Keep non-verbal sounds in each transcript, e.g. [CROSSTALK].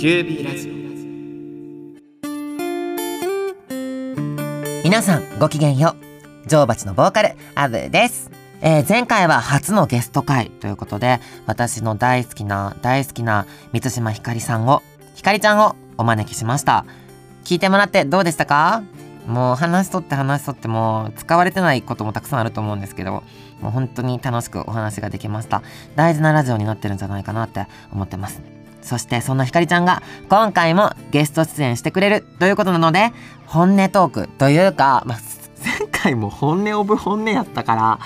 キュービーラジオ。皆さんごきげんよう。女王蜂のボーカルアブです。えー、前回は初のゲスト会ということで私の大好きな大好きな満島ひかりさんをひかりちゃんをお招きしました。聞いてもらってどうでしたか？もう話しとって話しとっても使われてないこともたくさんあると思うんですけどもう本当に楽しくお話ができました。大事なラジオになってるんじゃないかなって思ってます。そしてそんなひかりちゃんが今回もゲスト出演してくれるということなので本音トークというか、まあ、前回も本音オブ本音やったから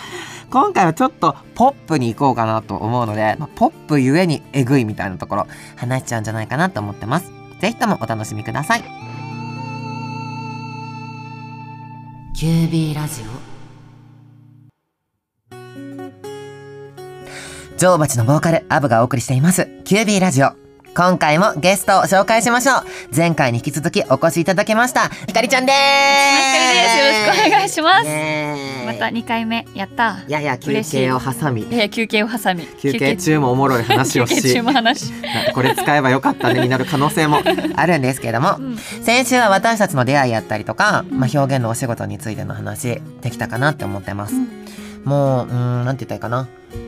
今回はちょっとポップに行こうかなと思うので、まあ、ポップゆえにえぐいみたいなところ話しちゃうんじゃないかなと思ってます。是非ともお楽しみください。QB ラジオ。女王蜂のボーカルアブがお送りしています。QB ラジオ今回もゲストを紹介しましょう。前回に引き続きお越しいただきましたひかりちゃんです。ひかりです。よろしくお願いします。また二回目やった。いやいや休憩を挟み。いや休憩を挟み。休憩中もおもろい話をし。休憩中も話。これ使えばよかったねになる可能性も。[LAUGHS] あるんですけれども、うん、先週は私たちの出会いやったりとか、まあ、表現のお仕事についての話できたかなって思ってます、うん、もううんなんて言ったらいいかな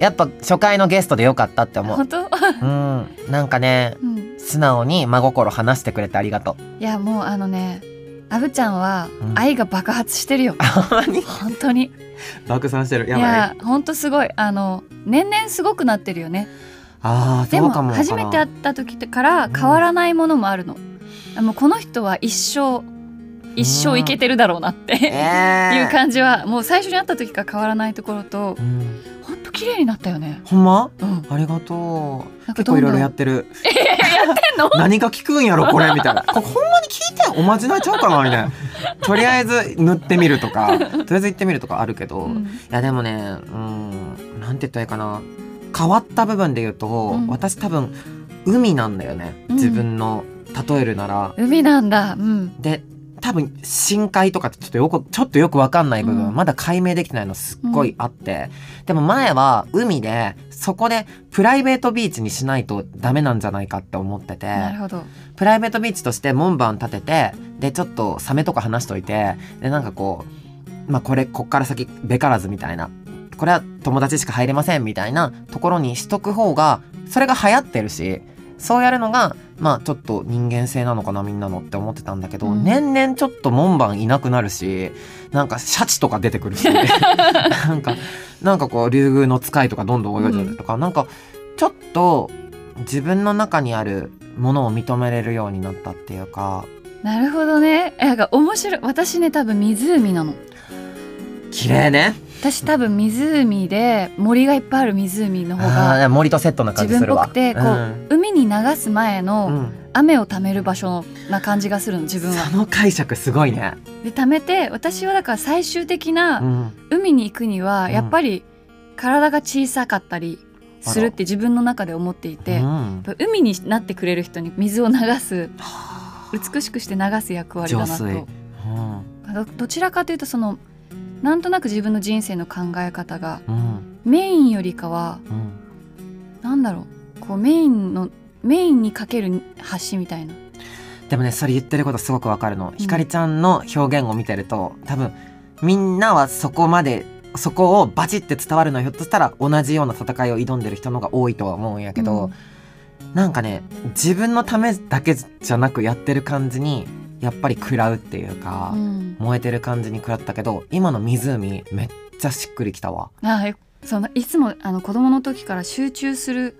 やっぱ初回のゲストでよかったって思う。本当？うん。なんかね、うん、素直に真心話してくれてありがとう。いやもうあのねアブちゃんは愛が爆発してるよ、うん、本当に。爆散してる。い。や本当すごい。あの年々すごくなってるよね。あでも初めて会った時から変わらないものもあるの、うん、もうこの人は一生一生いけてるだろうなって、え。ー、[LAUGHS] いう感じはもう最初に会った時から変わらないところと、うん、ほんと綺麗になったよね。ほんま、うん、ありがとう。結構いろいろやってる。えー、やってんの？[LAUGHS] 何が効くんやろこれみたいな。ほんまに聞いておまじないちゃうかなみたいな。とりあえず塗ってみるとか [LAUGHS] とりあえず行ってみるとかあるけど、うん、いやでもねうんなんて言ったらいいかな。変わった部分で言うと、うん、私多分海なんだよね。自分の例えるなら、海なんだ、うん、で多分深海とかってちょっとよくちょっとよく分かんない部分、うん、まだ解明できてないのすっごいあって、うん、でも前は海でそこでプライベートビーチにしないとダメなんじゃないかって思ってて。なるほど。プライベートビーチとして門番立ててでちょっとサメとか話しといてでなんかこうまあこれこっから先べからずみたいな。これは友達しか入れませんみたいなところにしとく方がそれが流行ってるしそうやるのがまあちょっと人間性なのかなみんなのって思ってたんだけど、うん、年々ちょっと門番いなくなるしなんかシャチとか出てくるし [LAUGHS] なんかなんかこう竜宮の使いとかどんどん泳いでるとか、うん、なんかちょっと自分の中にあるものを認めれるようになったっていうか。なるほどね。なんか面白い。私ね多分湖なの綺麗ね。私多分湖で森がいっぱいある湖の方が森とセットな感じするわ。自分っぽくてこう、うん、海に流す前の雨を貯める場所な感じがするの自分は。その解釈すごいね。で貯めて私はだから最終的な海に行くにはやっぱり体が小さかったりするって自分の中で思っていて、うん、海になってくれる人に水を流す美しくして流す役割だなと、うん、どちらかというとそのなんとなく自分の人生の考え方が、うん、メインよりかは、うん、なんだろう。こうメインのメインにかける橋みたいな。でもねそれ言ってることすごくわかるの、ひかりちゃんの表現を見てると多分みんなはそこまでそこをバチって伝わるのはひょっとしたら同じような戦いを挑んでる人のが多いとは思うんやけど、うん、なんかね自分のためだけじゃなくやってる感じにやっぱり食らうっていうか、うん、燃えてる感じに食らったけど今の湖めっちゃしっくりきたわ。あそのいつもあの子供の時から集中する、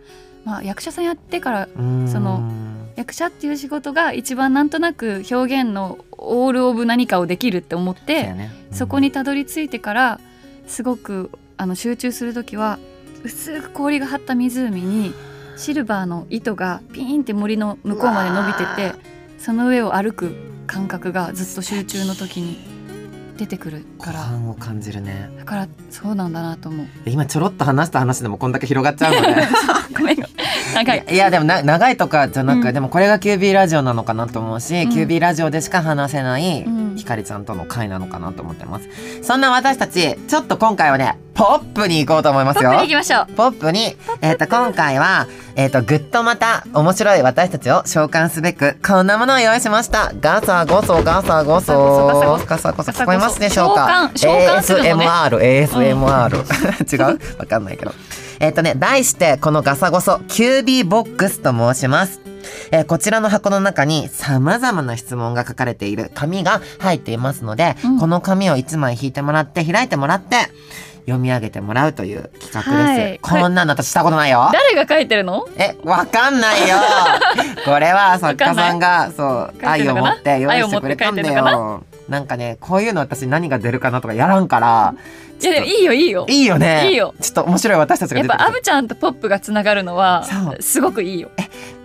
まあ、役者さんやってからその役者っていう仕事が一番なんとなく表現のオール・オブ何かをできるって思って、ね。うん、そこにたどり着いてからすごくあの集中する時は薄く氷が張った湖にシルバーの糸がピーンって森の向こうまで伸びててその上を歩く感覚がずっと集中の時に出てくるから。感を感じるね。だからそうなんだなと思う。今ちょろっと話した話でもこんだけ広がっちゃうので [LAUGHS] ごめん長い。いや [LAUGHS] でもな長いとかじゃなく、うん。でもこれが QB ラジオなのかなと思うし、うん。QB ラジオでしか話せないうん。ひかりちゃんとの会なのかなと思ってます。そんな私たちちょっと今回はねポップに行こうと思いますよ。ポップに行きましょう。ポップに、えっ、と、今回は、えっ、と、ぐっとまた面白い私たちを召喚すべく、こんなものを用意しました。ガサゴソ、ガサゴソ。ガサゴソガサゴソ、聞こえますでしょうか？召喚召喚するのね。ASMR、ASMR。[LAUGHS] 違う？わかんないけど。えっ、とね、題して、このガサゴソ、QB ボックスと申します。えーこちらの箱の中に様々な質問が書かれている紙が入っていますので、うんこの紙を1枚引いてもらって、開いてもらって、読み上げてもらうという企画です。はいこんなの私したことないよ。誰が書いてるの？え、わかんないよ。[LAUGHS] これは作家さんが、そう、愛を持って用意してくれたんだよ。なんかね、こういうの私何が出るかなとかやらんから、いやでもいいよいいよ。いいよね。いいよ。ちょっと面白い私たちがやっ。ぱアブちゃんとポップがつながるのはすごくいいよ。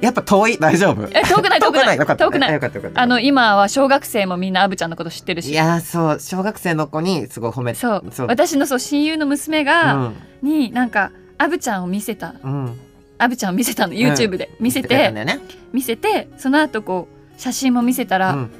やっぱ遠い？大丈夫？え遠くない遠くない。遠くない。よかった。よかった。あの今は小学生もみんなアブちゃんのこと知ってるし。いやーそう。小学生の子にすごい褒めてそう。そう。私のそう親友の娘うが、ん。になんかアブちゃんを見せた。うん。アブちゃんを見せたの YouTube で、見せ言ってね。見せてその後こう写真も見せたら「うん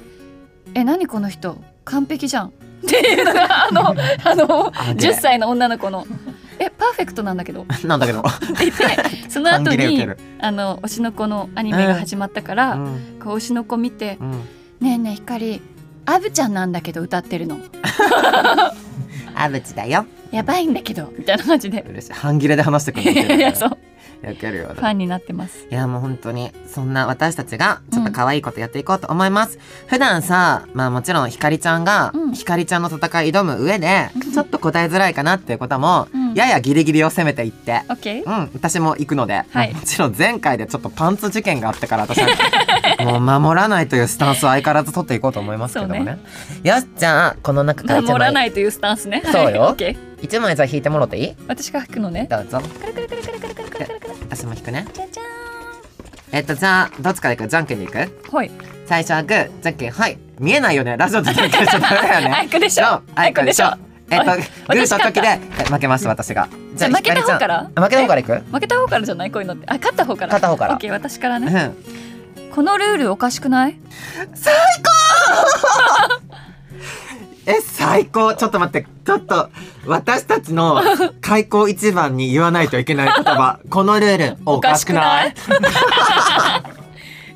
え何この人？完璧じゃん」っていうのがあの [LAUGHS] あのあね10歳の女の子の「えパーフェクトなんだけど」ってなんだけど。言って [LAUGHS] その後にあの推しの子のアニメが始まったから、うん。こう推しの子見てうん「ねえねえ光アブちゃんなんだけど歌ってるの。あぶちだよ。やばいんだけど」みたいな感じで。嬉しい。半切れで話してくれいやいやそうやけるよ。ファンになってます。いやもう本当にそんな私たちがちょっと可愛いことやっていこうと思います、うん、普段さまあもちろんひかりちゃんが、ひかりちゃんの戦い挑む上で、ちょっと答えづらいかなっていうことも、ややギリギリを攻めていって、うん、私も行くので、はい、もちろん前回でちょっとパンツ事件があってから私は [LAUGHS] もう守らないというスタンスを相変わらず取っていこうと思いますけどもね、ね、よしじゃあこの中から守らないというスタンスね。そうよ、[LAUGHS] はい、1枚じゃあ引いてもろていい？私が引くのね。どうぞ。くるくるくる。私も引くね。じゃじゃえっとじゃあどっちからいく？じゃんけんでいく？ーん。ほい。最初はグー。じゃんけんはい。見えないよね。ラジオでじゃんけんしちゃダメだよね。[LAUGHS] あいくでしょ。そう。あいくでしょ。えっとあグーと時でえ負けます私が。じゃあ負けた方から？負けた方からいく？負けた方からじゃない？こういうのって。あ勝った方から。勝った方から。オッケー私からね。うん。このルールおかしくない？え最高。ちょっと待って。ちょっと私たちの開口一番に言わないといけない言葉。[LAUGHS] このルールおかしくない？[LAUGHS]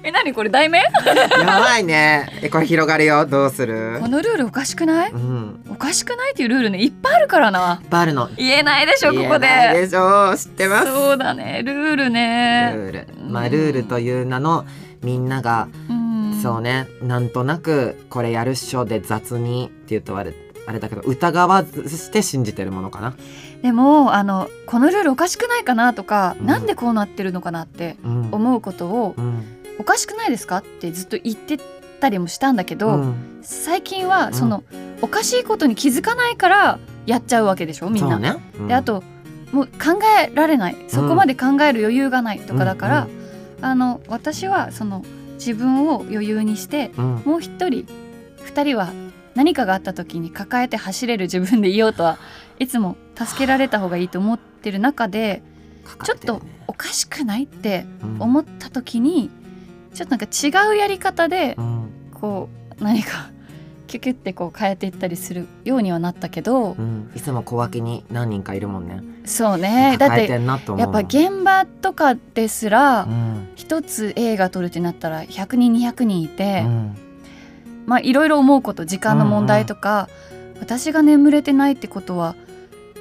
え何これ題名？[LAUGHS] やばいね。えこれ広がるよ。どうする？このルールおかしくない？うん。おかしくないっていうルールねいっぱいあるからな。バルの。言えないでしょここ言えないで。でしょ。知ってます。そうだね。ルールルね。ール。まあルールという名のみんながうん。そうね。なんとなくこれやるっしょで雑にって言うとあれあれだけど疑わずして信じてるものかな、でもあのこのルールおかしくないかなとか、うん。なんでこうなってるのかなってうん。思うことをうん。おかしくないですかってずっと言ってたりもしたんだけど、うん。最近はその、おかしいことに気づかないからやっちゃうわけでしょみんな。ね、うん。であともう考えられない。そこまで考える余裕がないとかだから、あの私はその自分を余裕にしてうん。もう一人二人は何かがあった時に抱えて走れる自分でいようとはいつも助けられた方がいいと思ってる中でちょっとおかしくないって思った時にちょっとなんか違うやり方でうん。こう何かキュキュってこう変えていったりするようにはなったけどうん、いつも小脇に何人かいるもんね。そうね。だってやっぱ現場とかですらうん。一つ映画撮るってなったら100人200人いて、うん。まあいろいろ思うこと時間の問題とか、私が眠れてないってことは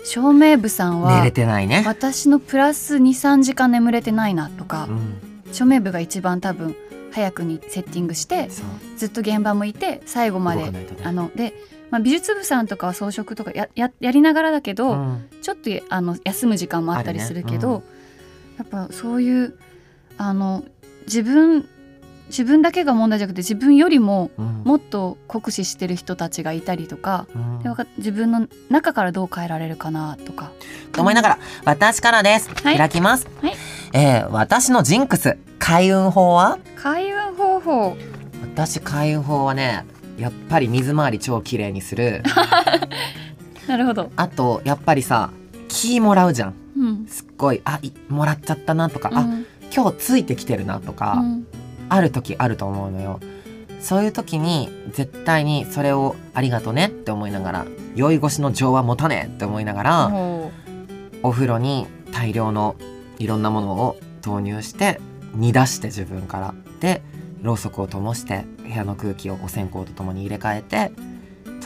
照明部さん寝はれてないね。私のプラス23時間眠れてないなとかう、ん、照明部が一番多分早くにセッティングしてずっと現場もいて最後までね。あので、まあ、美術部さんとかは装飾とかやややりながらだけど、うん。ちょっとあの休む時間もあったりするけあど、やっぱそういうあの自分自分だけが問題じゃなくて自分よりもうんもっと酷使してる人たちがいたりとか、うん自分の中からどう変えられるかなとか。と思いながら私からです。はい開きます。はいえー私のジンクス開運法は？開運方法私開運法はねやっぱり水回り超綺麗にする [LAUGHS] なるほど。あとやっぱりさ気もらうじゃんうん。すっごいあいもらっちゃったなとか、あうん今日ついてきてるなとか、うんある時あると思うのよ。そういう時に絶対にそれをありがとねって思いながら酔い越しの情は持たねえって思いながら、もお風呂に大量のいろんなものを投入して煮出して自分から。でろうそくを灯して部屋の空気をお線香とともに入れ替えて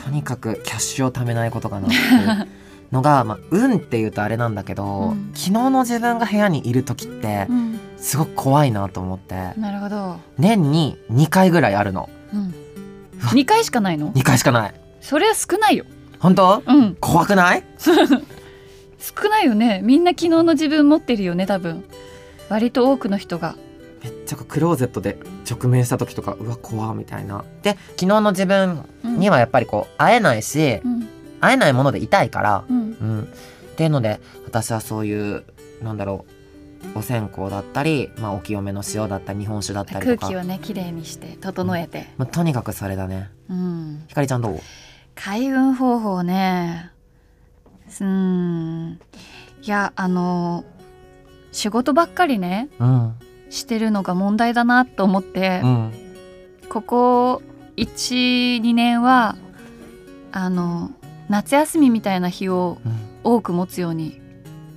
とにかくキャッシュを貯めないことかなっていうのが、まあ、運っていうとあれなんだけど、うん。昨日の自分が部屋にいる時ってう、うん、すごく怖いなと思って。なるほど、年に2回ぐらいあるの。うん、2回しかないの？2回しかない。それは少ないよ。本当？うん。怖くない？[LAUGHS] 少ないよね。みんな昨日の自分持ってるよね多分。割と多くの人が。めっちゃクローゼットで直面した時とかうわ怖みたいな。で昨日の自分にはやっぱりこう会えないし、うん。会えないものでいたいから、うん。うん、っていうので私はそういうなんだろうお線香だったり、まあ、お清めの塩だったり日本酒だったりとか。空気をねきれいにして整えて、まあ、とにかくそれだね。うん、ひかりちゃんどう？開運方法ねうーん。いやあの仕事ばっかりねうんしてるのが問題だなと思って、うん。ここ12年はあの夏休みみたいな日をうん。多く持つように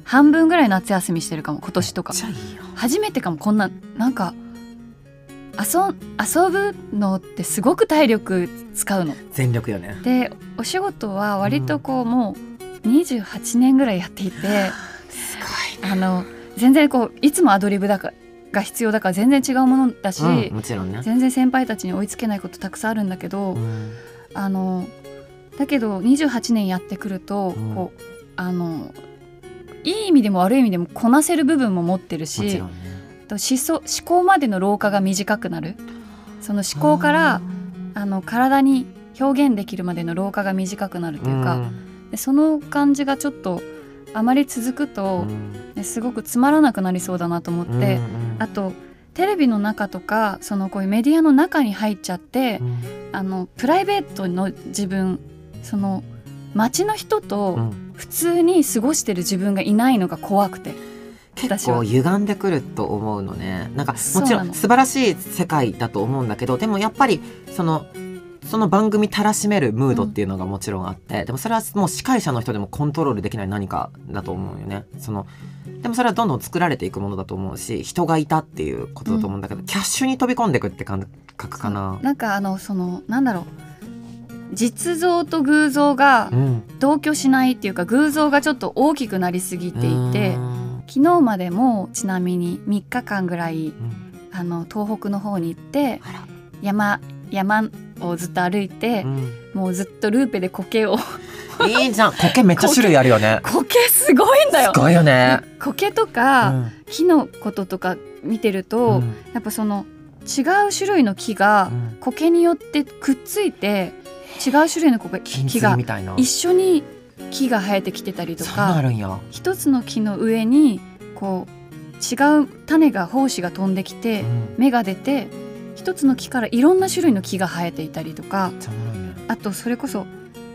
半分ぐらい夏休みしてるかも今年とか。初めてかもこんななんか遊ん遊ぶのってすごく体力使うの。全力よね。でお仕事は割とこう、もう28年ぐらいやっていてすごいあの全然こういつもアドリブだかが必要だから全然違うものだし、うん、もちろんね、全然先輩たちに追いつけないことたくさんあるんだけど、うん。あのだけど28年やってくると、うん。こうあのいい意味でも悪い意味でもこなせる部分も持ってるもしね。と思想思考までの老化が短くなる。その思考からあの体に表現できるまでの老化が短くなるというか、ん。でその感じがちょっとあまり続くと、うん。ねすごくつまらなくなりそうだなと思って、うんうん。あとテレビの中とかそのこういうメディアの中に入っちゃって、うん。あのプライベートの自分その街の人うとん。普通に過ごしてる自分がいないのが怖くて、結構歪んでくると思うのね。なんかもちろん素晴らしい世界だと思うんだけどでもやっぱりそのその番組たらしめるムードっていうのがもちろんあって、でもそれはもう司会者の人でもコントロールできない何かだと思うよね。そのでもそれはどんどん作られていくものだと思うし人がいたっていうことだと思うんだけど、キャッシュに飛び込んでいくって感覚かな。なんかあのそのなんだろう実像と偶像がうん、同居しないっていうか偶像がちょっと大きくなりすぎていてうん。昨日までもちなみに3日間ぐらいうん。あの東北の方に行って山山をずっと歩いてう、ん。もうずっとルーペで苔を。いいじゃん。苔めっちゃ種類あるよね。苔すごいんだよ。すごいよね。苔とか、うん。木のこととか見てると、うん。やっぱその違う種類の木がうん。苔によってくっついて違う種類の木が。一緒に木が生えてきてたりとか。一つの木の上にこう違う種が胞子が飛んできてうん。芽が出て一つの木からいろんな種類の木が生えていたりとかあとそれこそ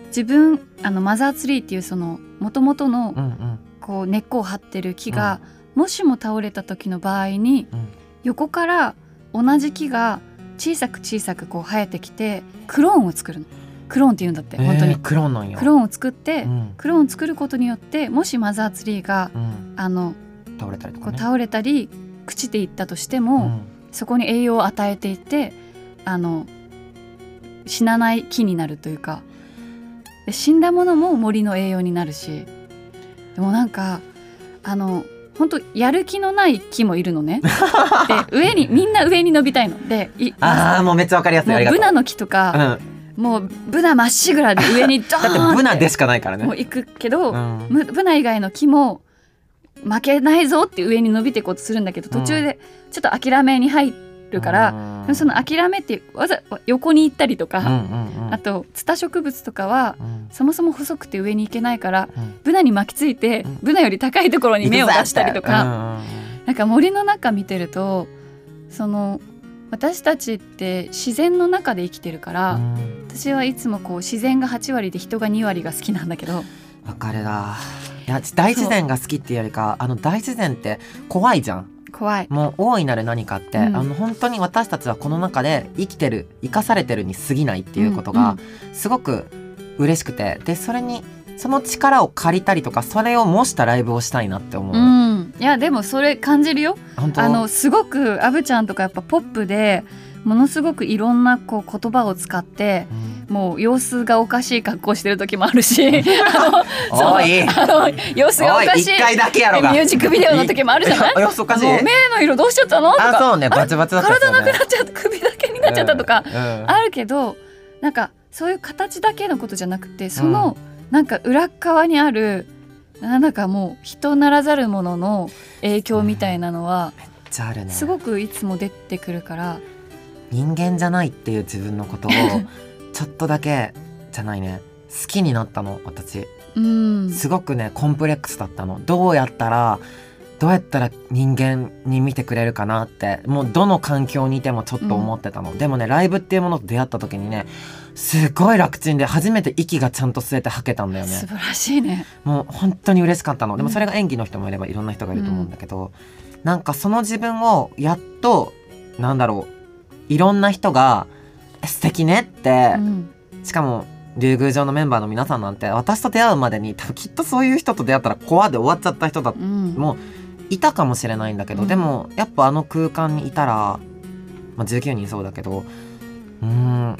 自分あのマザーツリーっていうその元々のうんうん。こう根っこを張ってる木が、もしも倒れた時の場合にうん。横から同じ木が小さく小さくこう生えてきてクローンを作るのクローンって言うんだって、本当にえークローンなんや。クローンを作って、うんクローンを作ることによってもしマザーツリーがうんあの倒れたりとこかね。う倒れたり朽ちていったとしても、うんそこに栄養を与えていってあの死なない木になるというかで死んだものも森の栄養になるしでもなんかあの本当やる気のない木もいるのね。[LAUGHS] で上にみんな上に伸びたいのでいああもうめっちゃわかりやすいもありがとう。うブナの木とうん。もうブナまっしぐらで上にドーンって。ってブナでしかないからね。もう行くけど、うん。むブナ以外の木も負けないぞって上に伸びていこうとするんだけど途中でちょっと諦めに入るから、うんその諦めってわざ横に行ったりとか、うんうんうん。あとツタ植物とかはうん。そもそも細くて上に行けないからうん。ブナに巻きついて、うん。ブナより高いところに芽を出したりとか、うん。なんか森の中見てるとその私たちって自然の中で生きてるから、うん。私はいつもこう自然が8割で人が2割が好きなんだけど。わかるな。いや大自然が好きっていうよりかあの大自然って怖いじゃん。怖い。もう大いなる何かって、うん。あの本当に私たちはこの中で生きてる生かされてるに過ぎないっていうことがすごく嬉しくて。でそれにその力を借りたりとかそれを模したライブをしたいなって思う、うんいやでもそれ感じるよ。あのすごくアブちゃんとかやっぱポップでものすごくいろんなこう言葉を使ってうん。もう様子がおかしい格好してる時もあるし。あの [LAUGHS] あの様子がおかしい一回だけやろが。ミュージックビデオの時もあるじゃない？目の色どうしちゃったのとかあそうねバチバチだった体なくななっちゃった首だけになっちゃったとか、うんあるけどなんかそういう形だけのことじゃなくてその、なんか裏側にあるなんだかもう人ならざるものの影響みたいなのはじゃあるね。すごくいつも出てくるから、人間じゃないっていう自分のことを [LAUGHS] ちょっとだけじゃないね。好きになったの私。うん、すごくねコンプレックスだったの。どうやったらどうやったら人間に見てくれるかなってもうどの環境にいてもちょっと思ってたの、でもねライブっていうものと出会った時にねすごい楽ちんで初めて息がちゃんと吸えて吐けたんだよね。素晴らしいね。もう本当に嬉しかったの。でもうん。それが演技の人もいればいろんな人がいると思うんだけど、なんかその自分をやっとなんだろういろんな人が「素敵ね」って、うん。しかも竜宮城のメンバーの皆さんなんて私と出会うまでに多分きっとそういう人と出会ったらコアで終わっちゃった人だうん。もういたかもしれないんだけど、うん。でもやっぱあの空間にいたら、まあ、19人そうだけどうーん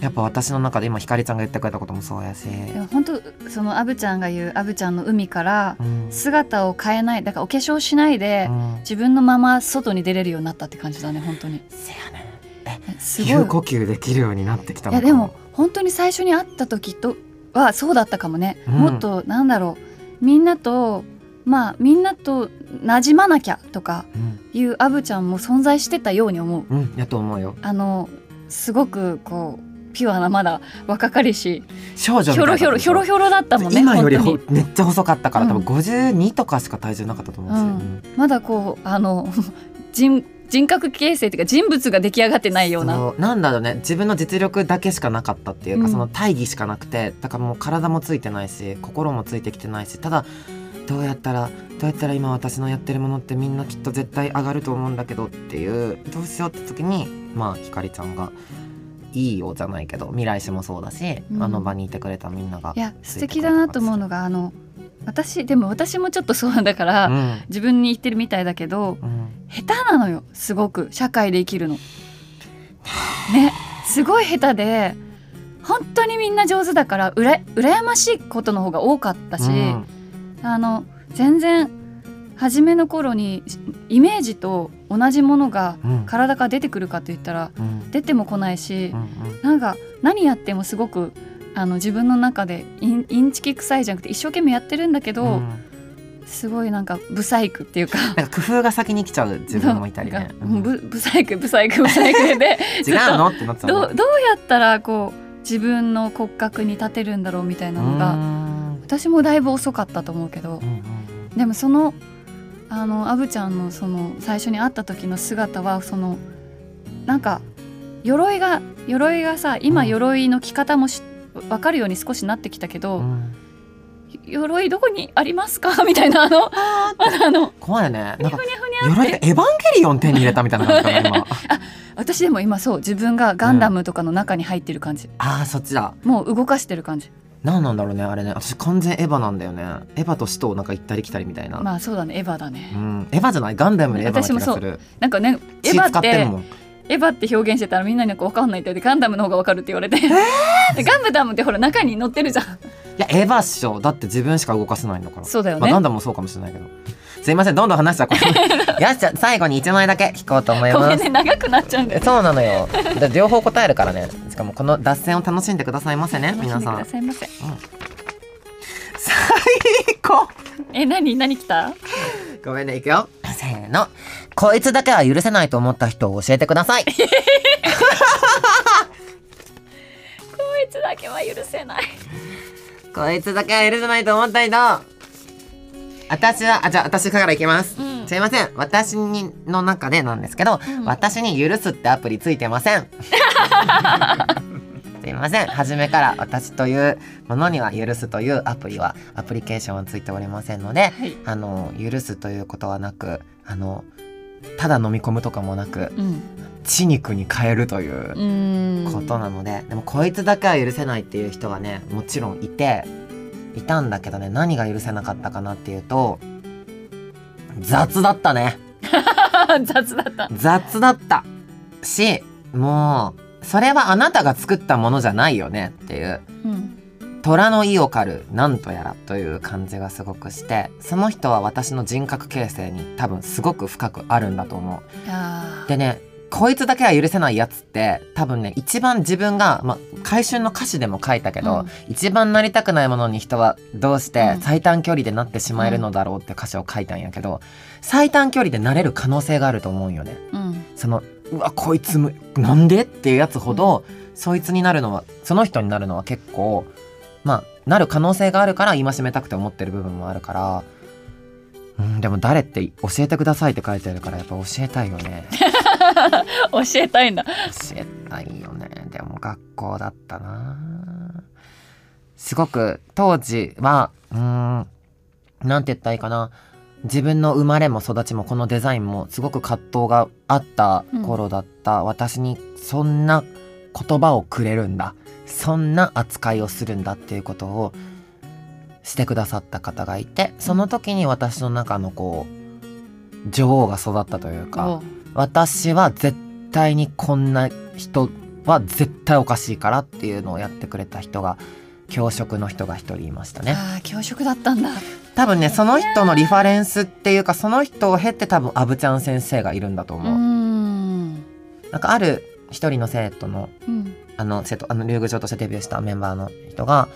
やっぱ私の中で今ひかりちゃんが言ってくれたこともそうやし、でも本当そのアブちゃんが言うアブちゃんの海からうん。姿を変えないだからお化粧しないでうん。自分のまま外に出れるようになったって感じだね本当に。せやね。すごい。吸呼吸できるようになってきたのかいやでも本当に最初に会った時とはそうだったかもね、うん。もっとなんだろうみんなとまあみんなと馴染まなきゃとかうん、いうアブちゃんも存在してたように思う。うん、やと思うよ。あのすごくこうピュアなまだ若かりし。少女みたいなひょろひょろひょろひょろだったもんね今よりめっちゃ細かったから、うん。多分52とかしか体重なかったと思うし、うんうん。まだこうあの [LAUGHS] 人人格形成っていうか人物が出来上がってないような。なんだろうね。自分の実力だけしかなかったっていうか、うん。その大義しかなくてだからもう体もついてないし心もついてきてないしただどうやったらどうやったら今私のやってるものってみんなきっと絶対上がると思うんだけどっていうどうしようって時にまあひかりちゃんがいいよじゃないけど未来史もそうだし、うん。あの場にいてくれたみんながいや素敵だなと思うのがあの私でも私もちょっとそうだから、うん。自分に言ってるみたいだけどうん。下手なのよすごく社会で生きるの。ねすごい下手で本当にみんな上手だからうら羨ましいことの方が多かったし、うん。あの全然初めの頃にイメージと同じものがうん。体から出てくるかといったらうん。出ても来ないしう、んなんか何やってもすごくあの自分の中でインインチキ臭いじゃなくて一生懸命やってるんだけど、うん。すごいなんかブサイクっていうか。なんか工夫が先に来ちゃう自分もいたりね。うん。ぶブサイクブサイクブサイクで。[LAUGHS] 違うのってなっちゃうのどうどうやったらこう自分の骨格に立てるんだろうみたいなのがうん。私もだいぶ遅かったと思うけど。うんうん。でもそのあのアブちゃんのその最初に会った時の姿はそのなんか鎧が鎧がさ今うん。鎧の着方もし分かるように少しなってきたけど、うん。鎧どこにありますか？[LAUGHS] みたいなあのあの怖いね。なんか鎧がエヴァンゲリオン手に入れたみたいな感じかな今。[LAUGHS] 私でも今そう自分がガンダムとかの中に入ってる感じ、ああそっちだ。もう動かしてる感じ何なんだろうねあれね。私完全エヴァなんだよね。エヴァと使徒をなんか行ったり来たりみたいな。まあそうだねエヴァだねうん。エヴァじゃないガンダムでエヴァな気がする。なんかねエ血ヴァって。エヴァって表現してたらみんなに分かんないって言ってガンダムの方が分かるって言われて、でガンダムってほら中に乗ってるじゃんいやエヴァっしょ。だって自分しか動かせないんだから。まあそうだよね、ガンダムもそうかもしれないけど。すいませんどんどん話しちゃうこれ。[LAUGHS] よしじゃあ最後に一枚だけ引こうと思います。ごめんね長くなっちゃうんだよそうなのよ。で両方答えるからね。しかもこの脱線を楽しんでくださいませね皆さん楽しんでくだ。さいませ最高。え何何来た？ごめんね、いくよ。せーの。こいつだけは許せないと思った人を教えてください。[LAUGHS] こいつだけは許せないこいつだけは許せないと思った人。私は、あ、じゃあ私からいきます。うんすいません。私にの中でなんですけど、うん私に許すってアプリついてません。[LAUGHS] すいません。初めから私というものには許すというアプリは、アプリケーションはついておりませんので、はいあの、許すということはなく、あの、ただ飲み込むとかもなくうん血肉に変えるといううんことなので、でもこいつだけは許せないっていう人がねもちろんいていたんだけどね何が許せなかったかなっていうと雑だったね。[LAUGHS] 雑だった。雑だった。しもうそれはあなたが作ったものじゃないよねっていう。うん。虎の意を狩るなんとやらという感じがすごくしてその人は私の人格形成に多分すごく深くあるんだと思う。でねこいつだけは許せないやつって多分ね一番自分が、まあ、回春の歌詞でも書いたけど、うん一番なりたくないものに人はどうしてうん最短距離でなってしまえるのだろうって歌詞を書いたんやけど最短距離でなれる可能性があると思うんよね。うんそのうわこいつむなんで？っていうやつほど、そいつになるのはその人になるのは結構まあなる可能性があるから戒めたくて思ってる部分もあるから。うん、でも誰って教えてくださいって書いてあるからやっぱ教えたいよね。[LAUGHS] [LAUGHS] 教えたいんだ教えたいよね。でも学校だったな。すごく当時はうーんなんて言ったらいいかな。自分の生まれも育ちもこのデザインもすごく葛藤があった頃だった、私にそんな言葉をくれるんだ。そんな扱いをするんだっていうことをしてくださった方がいてその時に私の中のこう女王が育ったというか私は絶対にこんな人は絶対おかしいからっていうのをやってくれた人が教職の人が一人いましたね。あー教職だったんだ。多分ねその人のリファレンスっていうかその人を経て多分アブちゃん先生がいるんだとう。思う、ん。なんかある一人の生徒のうん。あの生徒あの竜宮城としてデビューしたメンバーの人が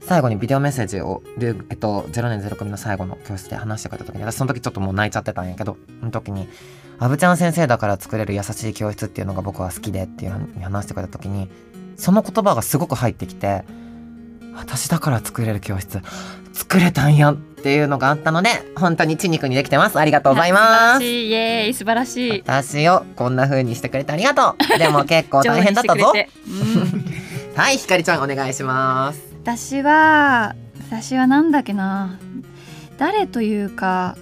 最後にビデオメッセージを竜えっと0年0組の最後の教室で話してくれた時に私その時ちょっともう泣いちゃってたんやけどその時に「アブちゃん先生だから作れる優しい教室っていうのが僕は好きで」っていうふうに話してくれた時にその言葉がすごく入ってきて私だから作れる教室作れたんやっていうのがあったので本当に血肉にできてます。ありがとうございます。素晴らしい。イエーイ。素晴らしい。私をこんな風にしてくれてありがとう。でも結構 [LAUGHS] 大変だったぞ。うん。[LAUGHS] はいひかりちゃんお願いします。私は私はなんだっけな。誰というか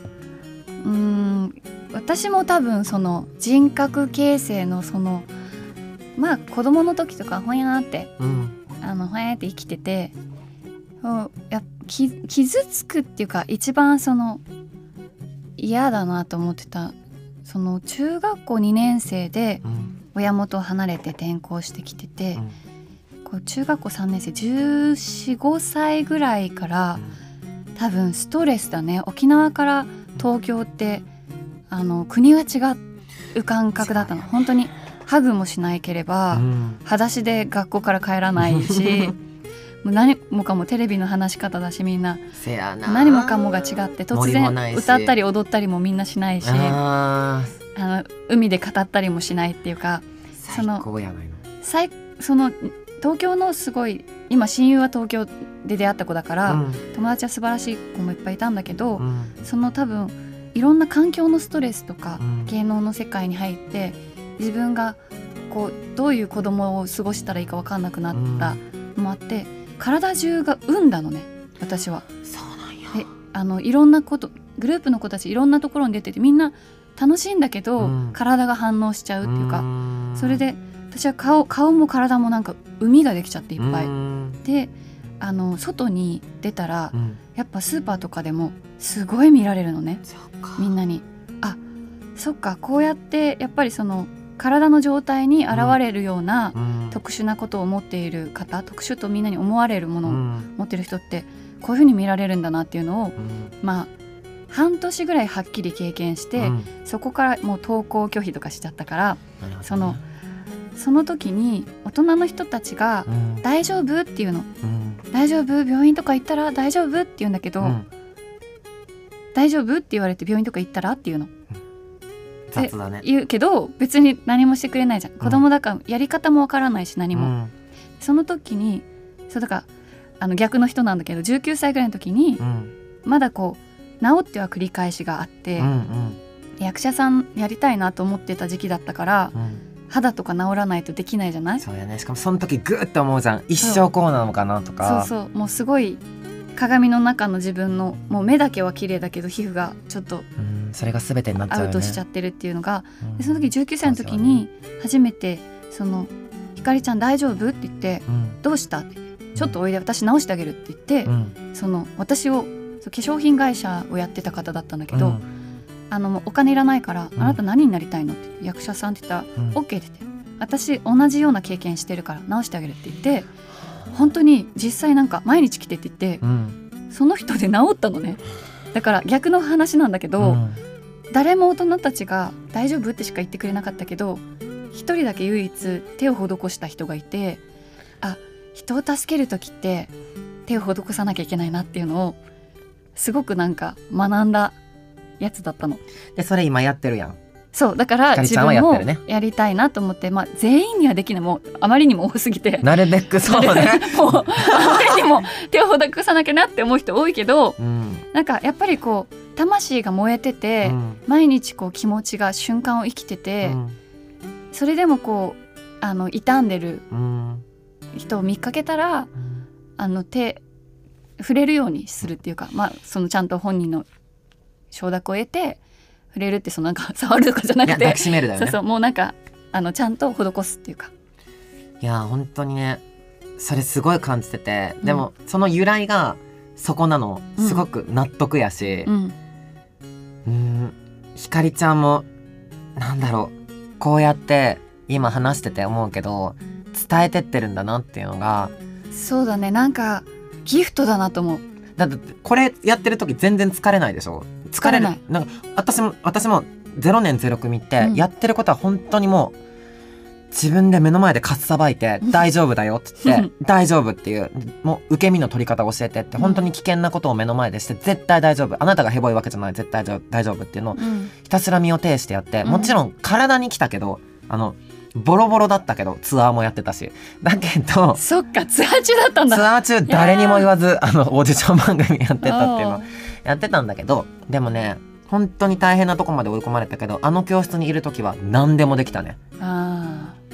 うーん私も多分その人格形成のそのまあ子供の時とかほやーってうん。あのほやーって生きててやき傷つくっていうか一番その嫌だなと思ってたその中学校2年生でうん。親元を離れて転校してきてて、うん。こう中学校3年生1415歳ぐらいから多分ストレスだね。沖縄から東京ってあの国が違う感覚だったの。本当にハグもしないければ、うん。裸足で学校から帰らないし [LAUGHS] もう何もかもテレビの話し方だしみんな。せやな。何もかもが違って突然歌ったり踊ったりもみんなしないしあの海で語ったりもしないっていうかその最高やないの。最その東京のすごい今親友は東京で出会った子だから、うん。友達は素晴らしい子もいっぱいいたんだけど、うん。その多分いろんな環境のストレスとか、うん。芸能の世界に入って自分がこうどういう子供を過ごしたらいいか分かんなくなったのもあって、体中が産んだのね私は。そうなんや。であのいろんなことグループの子たちいろんなところに出ててみんな楽しいんだけど、うん。体が反応しちゃうっていうか、ん。それで私は顔顔も体もなんか海ができちゃっていっぱい。うん。であの外に出たら、うん。やっぱスーパーとかでもすごい見られるのね。みんなに。あそっか。こうやってやっぱりその体の状態に現れるようなうん。特殊なことを持っている方、特殊とみんなに思われるものをうん。持ってる人ってこういうふうに見られるんだなっていうのをうん。まあ半年ぐらいはっきり経験して、うん。そこからもう登校拒否とかしちゃったからね。そのその時に大人の人たちがうん「大丈夫?」っていうの。うん「大丈夫？病院とか行ったら大丈夫?」って言うんだけど、うん。大丈夫って言われて病院とか行ったらっていうの。雑だね。言うけど別に何もしてくれないじゃん。子供だからやり方もわからないし何も、うん。その時にそうだからあの逆の人なんだけど19歳ぐらいの時にうん。まだこう治っては繰り返しがあって、うんうん。役者さんやりたいなと思ってた時期だったからうん肌とか治らないとできないじゃない？そうやね。しかもその時グーって思うじゃん。一生こうなのかなとそうかそう。もうすごい鏡の中の自分のもう目だけは綺麗だけど皮膚がちょっとうん。それが全てになっちゃうアウトしちゃってるっていうのが、うん。でその時19歳の時に初めてその「ひかりちゃん大丈夫?」って言ってうん「どうした?」って「ちょっとおいで私直してあげる」って言って、うん。その私を化粧品会社をやってた方だったんだけど、うんあのお金いらないから、うんあなた何になりたいの?」って言って役者さんって言ったらうん「OK」って言って「私同じような経験してるから直してあげる」って言って本当に実際なんか毎日来てって言ってうんその人で治ったのねだから逆の話なんだけど、うん誰も大人たちが「大丈夫?」ってしか言ってくれなかったけど一人だけ唯一手を施した人がいてあ人を助ける時って手を施さなきゃいけないなっていうのをすごくなんか学んだやつだったの。でそれ今やってるやん。そうだから自分もやりたいなと思って、まあ、全員にはできない。もうあまりにも多すぎて。なるべくそうね。[LAUGHS] もうあまりにも手を施さなきゃなって思う人多いけどうん。なんかやっぱりこう魂が燃えてて、うん。毎日こう気持ちが瞬間を生きてて、それでもこうあの傷んでるうん。人を見かけたらうん。あの手触れるようにするっていうか、まあ、そのちゃんと本人の承諾を得て触れるってそのなんか [LAUGHS] 触るとかじゃないくてや抱きしめるだよね。そうそうもうなんかあのちゃんと施すっていうか。いや本当にねそれすごい感じてて、うん。でもその由来がそこなの。うん。すごく納得やし。うん。うんひかりちゃんもなんだろう。こうやって今話してて思うけど伝えてってるんだなっていうのがそうだねなんかギフトだなと思う。だってこれやってる時全然疲れないでしょ疲れる。ない。なんか私も私も0年0組ってうん。やってることは本当にもう自分で目の前でかっさばいてうん。大丈夫だよって言って大丈夫っていうもう受け身の取り方を教えてってうん。本当に危険なことを目の前でして絶対大丈夫。あなたがヘボいわけじゃない。絶対大丈夫っていうのをうん。ひたすら身を挺してやってうん。もちろん体に来たけどあのボロボロだったけどツアーもやってたし。だけどそっかツアー中だったんツだ。アー中誰にも言わずあのオーディション番組やってたっていうの。あやってたんだけどでもね本当に大変なとこまで追い込まれたけどあの教室にいる時は何でもできたね。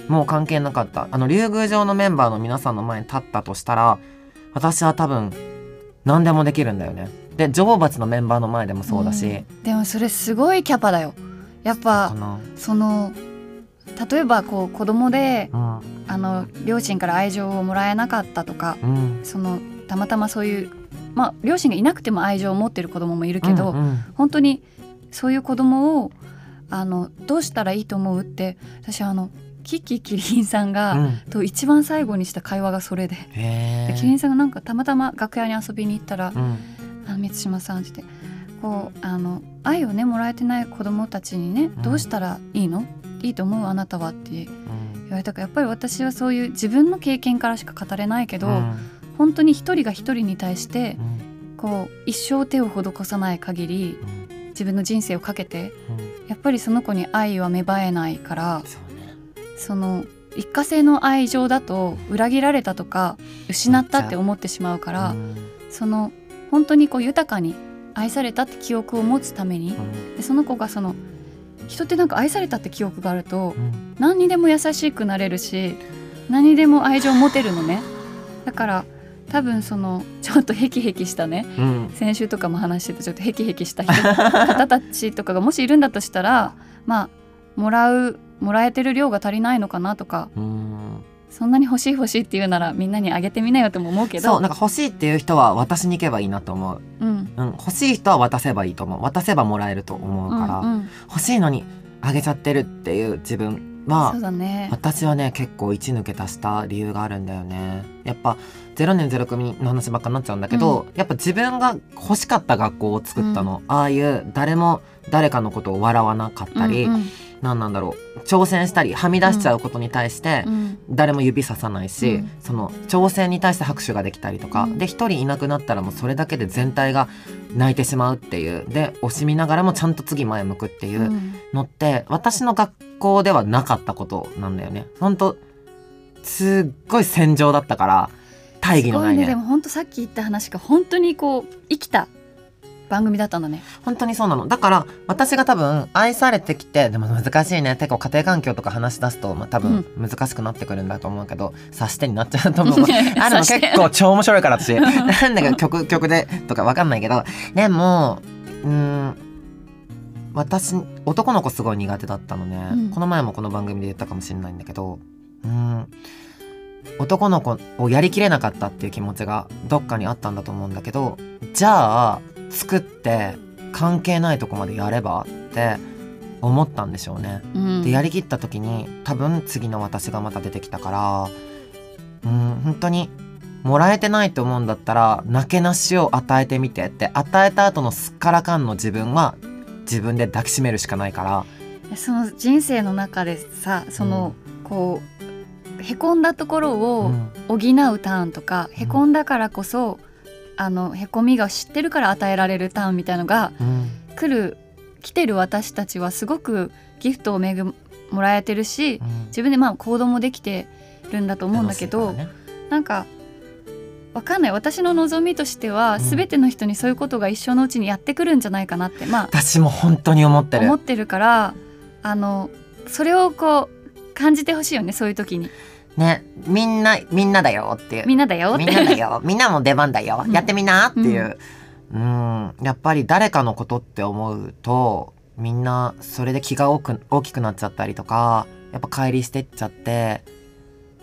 もう関係なかった。あの竜宮城のメンバーの皆さんの前に立ったとしたら私は多分何でもできるんだよね。で女王蜂のメンバーの前でもーそうだし、ん。でもそれすごいキャパだよ。やっぱその例えばこう子供でうん。あの両親から愛情をもらえなかったとかうん。そのたまたまそういうまあ両親がいなくても愛情を持ってる子供もいるけど、うんうん。本当にそういう子供をあのどうしたらいいと思うって私あのキッキーキリンさんが、うん。と一番最後にした会話がそれで。でキリンさんがなんかたまたま楽屋に遊びに行ったらうん「あの満島さん」ってこうあの愛をねもらえてない子供たちにねん。どうしたらいいの、いいと思う？あなたはって言うん。われたからやっぱり私はそういう自分の経験からしか語れないけど、うん本当に一人が一人に対してうん。こう一生手を施さない限りうん。自分の人生をかけてうん。やっぱりその子に愛は芽生えないからその一過性の愛情だと裏切られたとか失ったって思ってしまうからうん。その本当にこう豊かに愛されたって記憶を持つためにうん。でその子がその人ってなんか愛されたって記憶があるとうん。何にでも優しくなれるし何にでも愛情を持てるのね。だから多分そのちょっとヘキヘキしたねうん。先週とかも話しててちょっとヘキヘキした人方たちとかがもしいるんだとしたらまあもらうもらえてる量が足りないのかなとかうん。そんなに欲しい欲しいって言うならみんなにあげてみなよとも思うけどそうなんか欲しいっていう人は渡しに行けばいいなと思う、うん。うん、欲しい人は渡せばいいと思う。渡せばもらえると思うから、うんうん。欲しいのにあげちゃってるっていう自分はそうだね。私はね結構一抜け足した理由があるんだよね。やっぱ0年0組の話ばっかになっちゃうんだけど、やっぱ自分が欲しかった学校を作ったの、ああいう誰も誰かのことを笑わなかったり、うんうん何なんだろう。挑戦したりはみ出しちゃうことに対して、うん。誰も指ささないし、うん。その挑戦に対して拍手ができたりとか、うん。で一人いなくなったらもうそれだけで全体が泣いてしまうっていう。で惜しみながらもちゃんと次前向くっていううん。のって、私の学校ではなかったことなんだよね。ほんとすっごい戦場だったから大義のないね。ね。でも本当さっき言った話が本当にこう生きた番組だったんだね。本当にそうなの。だから私が多分愛されてきてでも難しいね。結構家庭環境とか話し出すと、まあ、多分難しくなってくるんだと思うけど、察してになっちゃうと思う。[LAUGHS] あるの結構超面白いから私。[LAUGHS] なんだか曲曲でとかわかんないけど。でもうん私男の子すごい苦手だったのね、うん、この前もこの番組で言ったかもしれないんだけどうん男の子をやりきれなかったっていう気持ちがどっかにあったんだと思うんだけどじゃあ作って関係ないとこまでやればって思ったんでしょうね。うん、でやりきった時に多分次の私がまた出てきたからうん本当にもらえてないと思うんだったらなけなしを与えてみてって与えた後のすっからかんの自分は自分で抱きしめるしかないから。その人生の中でさその、うん、こうへこんだところを補うターンとか、うん、へこんだからこそあのへこみが知ってるから与えられるターンみたいのが、うん、来る来てる私たちはすごくギフトを恵もらえてるし、うん、自分でまあ行動もできてるんだと思うんだけど、ね、なんかわかんない。私の望みとしては、うん、全ての人にそういうことが一生のうちにやってくるんじゃないかなってまあ私も本当に思ってる。思ってるからあのそれをこう感じてほしいよねそういう時に。ねみんなみんなだよっていう。みんなだよ。みんなだよ。[LAUGHS] みんなも出番だよ、やってみなっていう、うん、うん。やっぱり誰かのことって思うとみんなそれで気が大きくなっちゃったりとかやっぱ乖離してっちゃって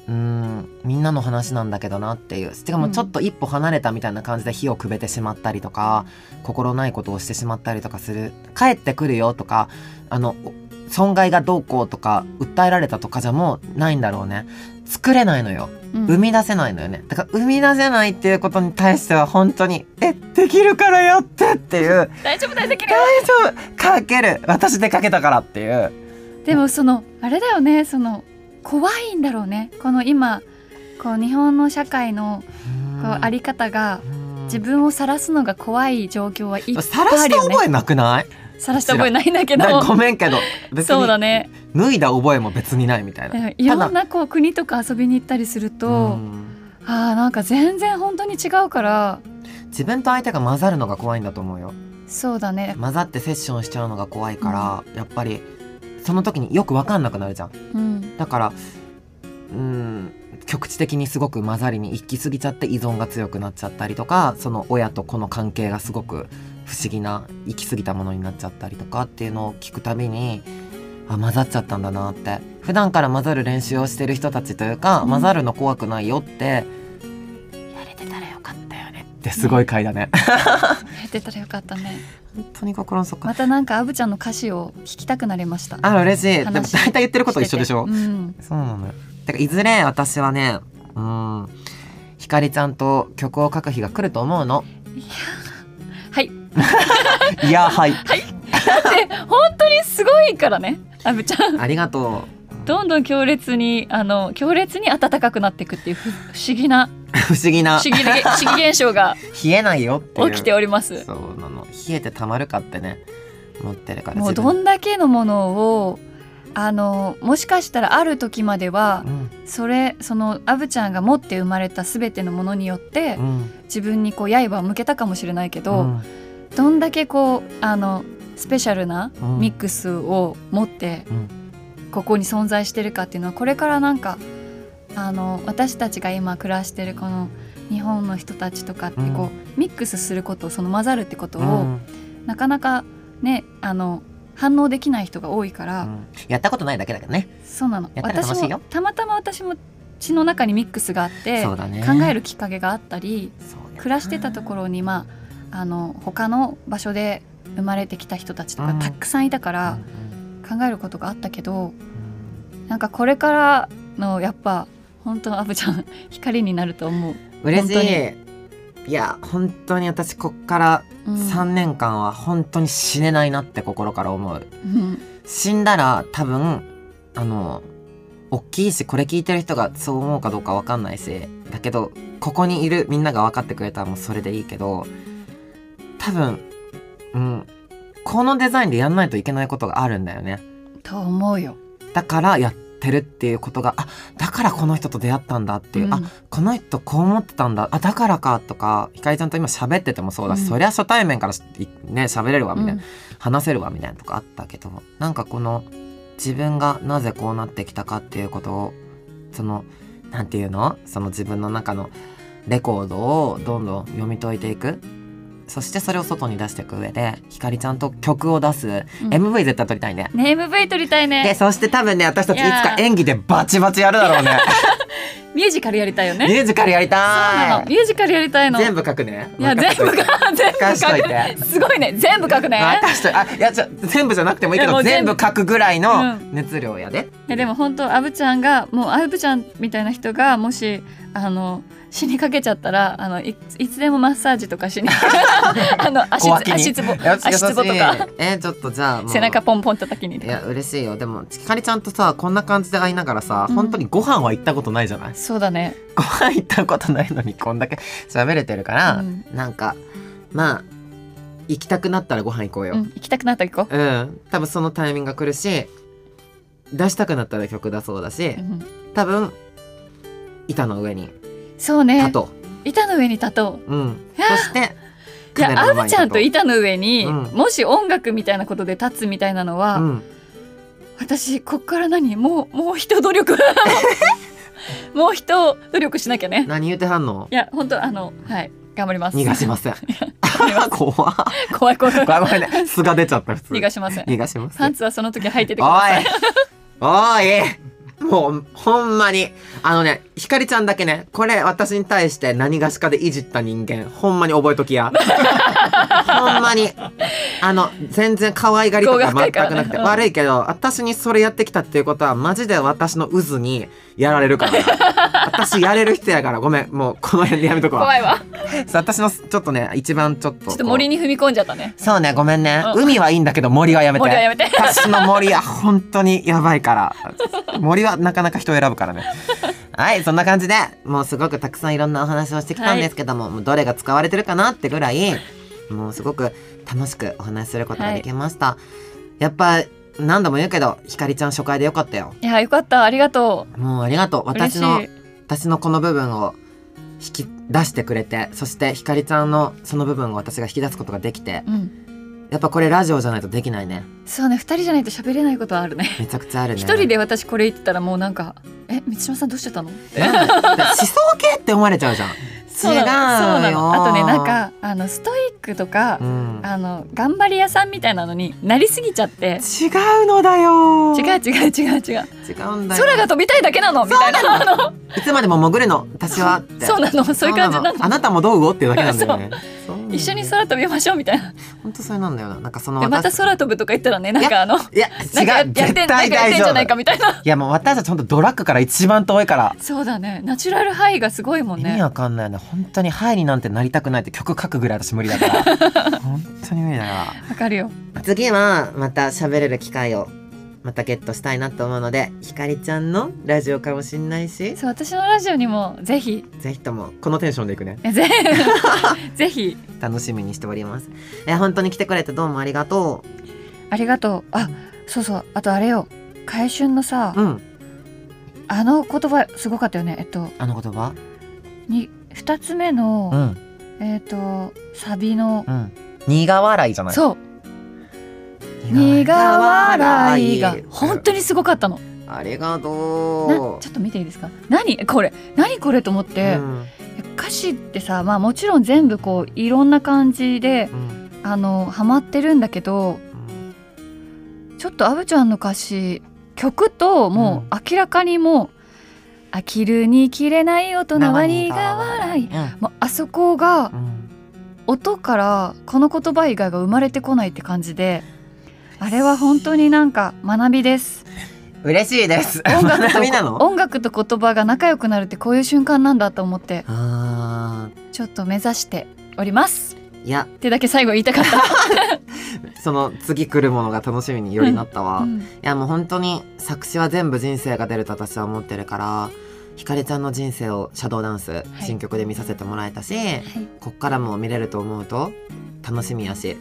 うん。みんなの話なんだけどなっていう。しかもちょっと一歩離れたみたいな感じで火をくべてしまったりとか、うん、心ないことをしてしまったりとかする。帰ってくるよとかあの損害がどうこうとか訴えられたとかじゃもうないんだろうね。作れないのよ、うん、生み出せないのよね。だから生み出せないっていうことに対しては本当に「えできるからやって!」っていう「大丈夫大丈夫。かける。私でかけたから」っていう。でもそのあれだよね。その怖いんだろうね。この今こう日本の社会のこうあり方が自分を晒すのが怖い状況はいっぱいあるよね。晒した覚えなくない？晒した覚えないんだけど。[LAUGHS] ごめんけどそうだね。脱いだ覚えも別にないみたいな。いろんなこう国とか遊びに行ったりするとあなんか全然本当に違うから。自分と相手が混ざるのが怖いんだと思うよ。そうだね。混ざってセッションしちゃうのが怖いから、うん、やっぱりその時によく分かんなくなるじゃん、うん、だからうん局地的にすごく混ざりに行き過ぎちゃって依存が強くなっちゃったりとかその親と子の関係がすごく不思議な行き過ぎたものになっちゃったりとかっていうのを聞くたびにあ混ざっちゃったんだなって。普段から混ざる練習をしてる人たちというか、うん、混ざるの怖くないよってやれてたらよかったよね。ってすごい回だね。やれてたらよかったね。本当に心の底。またなんかアブちゃんの歌詞を聞きたくなりました。あ嬉しい。でも大体言ってること一緒でしょ、うん、そうなのよ。だからいずれ私はねうんひかりちゃんと曲を書く日が来ると思うの。いやはいいやはい。はい。だって本当にすごいからねアブちゃん。ありがとう。どんどん強烈にあの強烈に暖かくなっていくっていう不思議な [LAUGHS] 不思議な。不思議不思議現象が [LAUGHS] 冷えないよって起きております。そうなの。冷えてたまるかってね。思ってるから。もうどんだけのものをあのもしかしたらある時までは、うん、それそのアブちゃんが持って生まれた全てのものによって、うん、自分にこう刃を向けたかもしれないけど、うん、どんだけこうあのスペシャルなミックスを持って、ここに存在してるかっていうのはこれからなんかあの私たちが今暮らしてるこの日本の人たちとかってこう、ミックスすることその混ざるってことを、なかなかねあの反応できない人が多いから、うん、やったことないだけだけどね。そうなの。私もたまたま私も血の中にミックスがあって、ね、考えるきっかけがあったり暮らしてたところにまああの他の場所で生まれてきた人たちとかたくさんいたから、考えることがあったけど、うん、なんかこれからのやっぱ本当のアブちゃん光になると思う。嬉しい。いや本当に私こっから3年間は本当に死ねないなって心から思う、うん、死んだら多分あの大きいしこれ聞いてる人がそう思うかどうか分かんないしだけどここにいるみんなが分かってくれたらもうそれでいいけど多分うんこのデザインでやんないといけないことがあるんだよね。と思うよ。だからやっってるっていうことがあだからこの人と出会ったんだっていう、うん。あこの人こう思ってたんだあだからかとかひかりちゃんと今喋っててもそうだし、うん。そりゃ初対面からね喋れるわみたいな、うん。話せるわみたいなとこあったけどなんかこの自分がなぜこうなってきたかっていうことをそのなんていうの？その自分の中のレコードをどんどん読み解いていくそしてそれを外に出していく上でひかりちゃんと曲を出す、うん。MV 絶対撮りたいね。ね MV 撮りたいでねそして多分ね私たちいつか演技でバチバチやるだろうね。[LAUGHS] ミュージカルやりたいよね。ミュージカルやりたい。の。ミュージカルやりたいの。全部書くね。いや全部書 [LAUGHS] か全部任しとい書て。くすごいね。全部書くね。あいやじゃ全部じゃなくてもいいけど全部。書くぐらいうのん。熱量やで、いやでも本当アブちゃんがもうアブちゃんみたいな人がもしあの死にかけちゃったらあのいいつでもマッサージとかしに [LAUGHS] あの足足つぼ足つぼとか。えーちょっとじゃあ背中ポンポン叩きにいや嬉しいよ。でもひかりちゃんとさこんな感じで会いながらさ、うん。本当にご飯は行ったことないじゃない？そうだね。ご飯行ったことないのにこんだけ [LAUGHS] 喋れてるから、うん。なんかまあ行きたくなったらご飯行こうよ、うん行きたくなったら行こう。ん、多分そのタイミングが来るし出したくなったら曲出そうだしう、うん。多分板の上にそうね。立と板の上に立とう、うん、そしてういやアブちゃんと立板の上に、うん。もし音楽みたいなことで立つみたいなのは、とう、うん、私こっから何？もうもう一努力。[LAUGHS] もう一努力しなきゃね。何言うてはんの？いや本当あのはい。頑張ります。逃がしません。[LAUGHS] 怖っ。怖い怖い。ごめんごめんね。素が出ちゃった逃がしません。逃がしますパンツはその時履いててくおださい。い。おいもうほんまに。あのねひかりちゃんだけねこれ私に対して何がしかでいじった人間ほんまに覚えときや。[LAUGHS] ほんまに。あの全然可愛がりとか全くなくて。悪いけど私にそれやってきたっていうことはマジで私の渦にやられるから [LAUGHS] 私やれる人やからごめん。もうこの辺でやめとくわ怖いわ。そう私のちょっとね一番ちょっとちょっと森に踏み込んじゃったね。そうねごめんね、うん。海はいいんだけど森はやめて。森はやめて。私の森は本当にやばいから。森はなかなか人を選ぶからね。はいそんな感じでもうすごくたくさんいろんなお話をしてきたんですけども,、もうどれが使われてるかなってぐらいもうすごく楽しくお話しすることができました、やっぱ何度も言うけどひかりちゃん初回でよかったよ。いやよかった。ありがともうありがとう。う私の私のこの部分を引き出してくれてそしてひかりちゃんのその部分を私が引き出すことができてうん。やっぱこれラジオじゃないとできないね。そうね二人じゃないと喋れないことはあるね。めちゃくちゃあるね。一人で私これ言ってたらもうなんかえ満島さんどうしてたの？え？思想系って思われちゃうじゃんそうなの。あとねなんかあのストイックとか、うん。あの頑張り屋さんみたいなのになりすぎちゃって。違うのだよ。違う違う違う違う。違うんだよ。空が飛びたいだけなのみたいな。あの。いつまでも潜るの私はって。そうなのそういう感じなの。あなたもどう？っていうだけなんだよね。[LAUGHS] そう一緒に空飛びましょうみたいな。本当それなんだよな。なんかそのでまた私空飛ぶとか言ったらねなんかあのいや違う。ってんなん絶対大丈夫。かみたいな。いやもう私たち本当ドラッグから一番遠いから。そうだね。ナチュラルハイがすごいもんね。意味わかんないよね。本当にハイになんてなりたくないって曲書くぐらい私無理だから。[LAUGHS] 本当に無理だよわかるよ。次はまた喋れる機会をまたゲットしたいなと思うのでひかりちゃんのラジオかもしんないし。そう私のラジオにもぜひ。ぜひともこのテンションでいくね。えぜ [LAUGHS] ぜひ。楽しみにしております。え本当に来てくれてどうもありがとありがとう。あそうそう。あとあれよ。回春のさ、ううん。あの言葉すごかったよね。えっと。あの言葉？に二つ目の、うん。えっとサビの、うん。苦笑いじゃない？そう苦笑いが。本当にすごかったの。ありがなとちょっと見ていいですか？何？これ。何これ？と思っうて、うん。歌詞ってさまあもちろん全部こういろんな感じでうん。あのハマってるんだけどちょっとアブちゃんの歌詞曲ともう明らかにもう「飽きるに切れない大人は苦笑い」うん。もうあそこがうん。音からこの言葉以外が生まれてこないって感じであれは本当になんか学びです。嬉しいです。音楽と音楽と言葉が仲良くなるってこういう瞬間なんだと思って。あちょっと目指しております。ーいや。ってだけ最後言いたかった、[LAUGHS] その次来るものが楽しみによりなったわ、いうん。やもう本当に作詞は全部人生が出ると私は思ってるからひかりちゃんの人生をシャドーダンス、い。新曲で見させてもらえたしはい。こっからも見れると思うと楽しみやし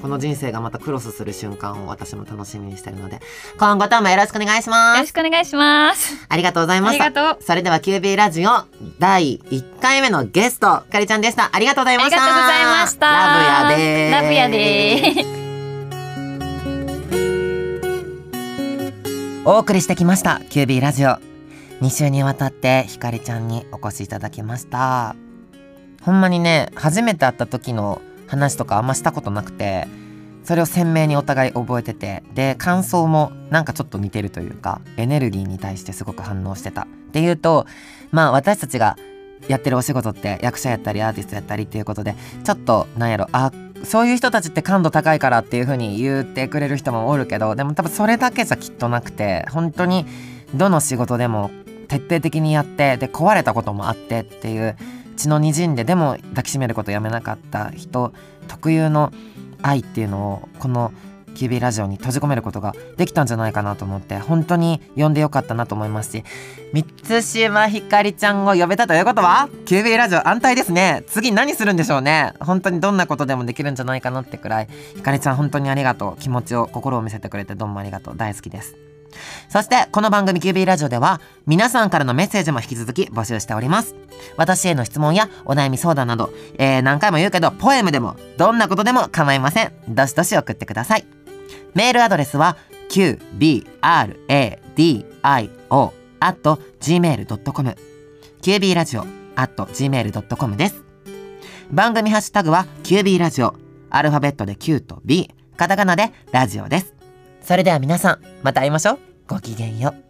この人生がまたクロスする瞬間を私も楽しみにしてるので今後ともよろしくお願いします。よろしくお願いします。ありがとうございましたありがとう。それでは QB ラジオ第1回目のゲストかりちゃんでした。ありがとうございました。ありがとうございました。ラブやでー。ラブやでー。お送りしてきました QB ラジオ。2週にわたってひかりちゃんにお越しいただきました。ほんまにね初めて会った時の話とかあんましたことなくてそれを鮮明にお互い覚えててで感想もなんかちょっと似てるというかエネルギーに対してすごく反応してた。っていうとまあ私たちがやってるお仕事って役者やったりアーティストやったりっていうことでちょっとなんやろあそういう人たちって感度高いからっていう風に言ってくれる人もおるけどでも多分それだけじゃきっとなくて本当にどの仕事でも徹底的にやってで壊れたこともあってっていう血の滲んででも抱きしめることやめなかった人特有の愛っていうのをこの QB ラジオに閉じ込めることができたんじゃないかなと思って本当に呼んでよかったなと思いますし満島ひかりちゃんを呼べたということは QB ラジオ安泰ですね。次何するんでしょうね。本当にどんなことでもできるんじゃないかなってくらいひかりちゃん本当にありがとう。気持ちを心を見せてくれてどうもありがとう。大好きです。そしてこの番組 QB ラジオでは皆さんからのメッセージも引き続き募集しております。私への質問やお悩み相談など、えー、何回も言うけどポエムでもどんなことでも構いません。どしどし送ってください。メールアドレスは qbradio at gmail.com qb ラジオ at gmail.com です。番組ハッシュタグは QB ラジオ。アルファベットで Q と B カタカナでラジオです。それでは皆さんまた会いましょう。ごきげんよう。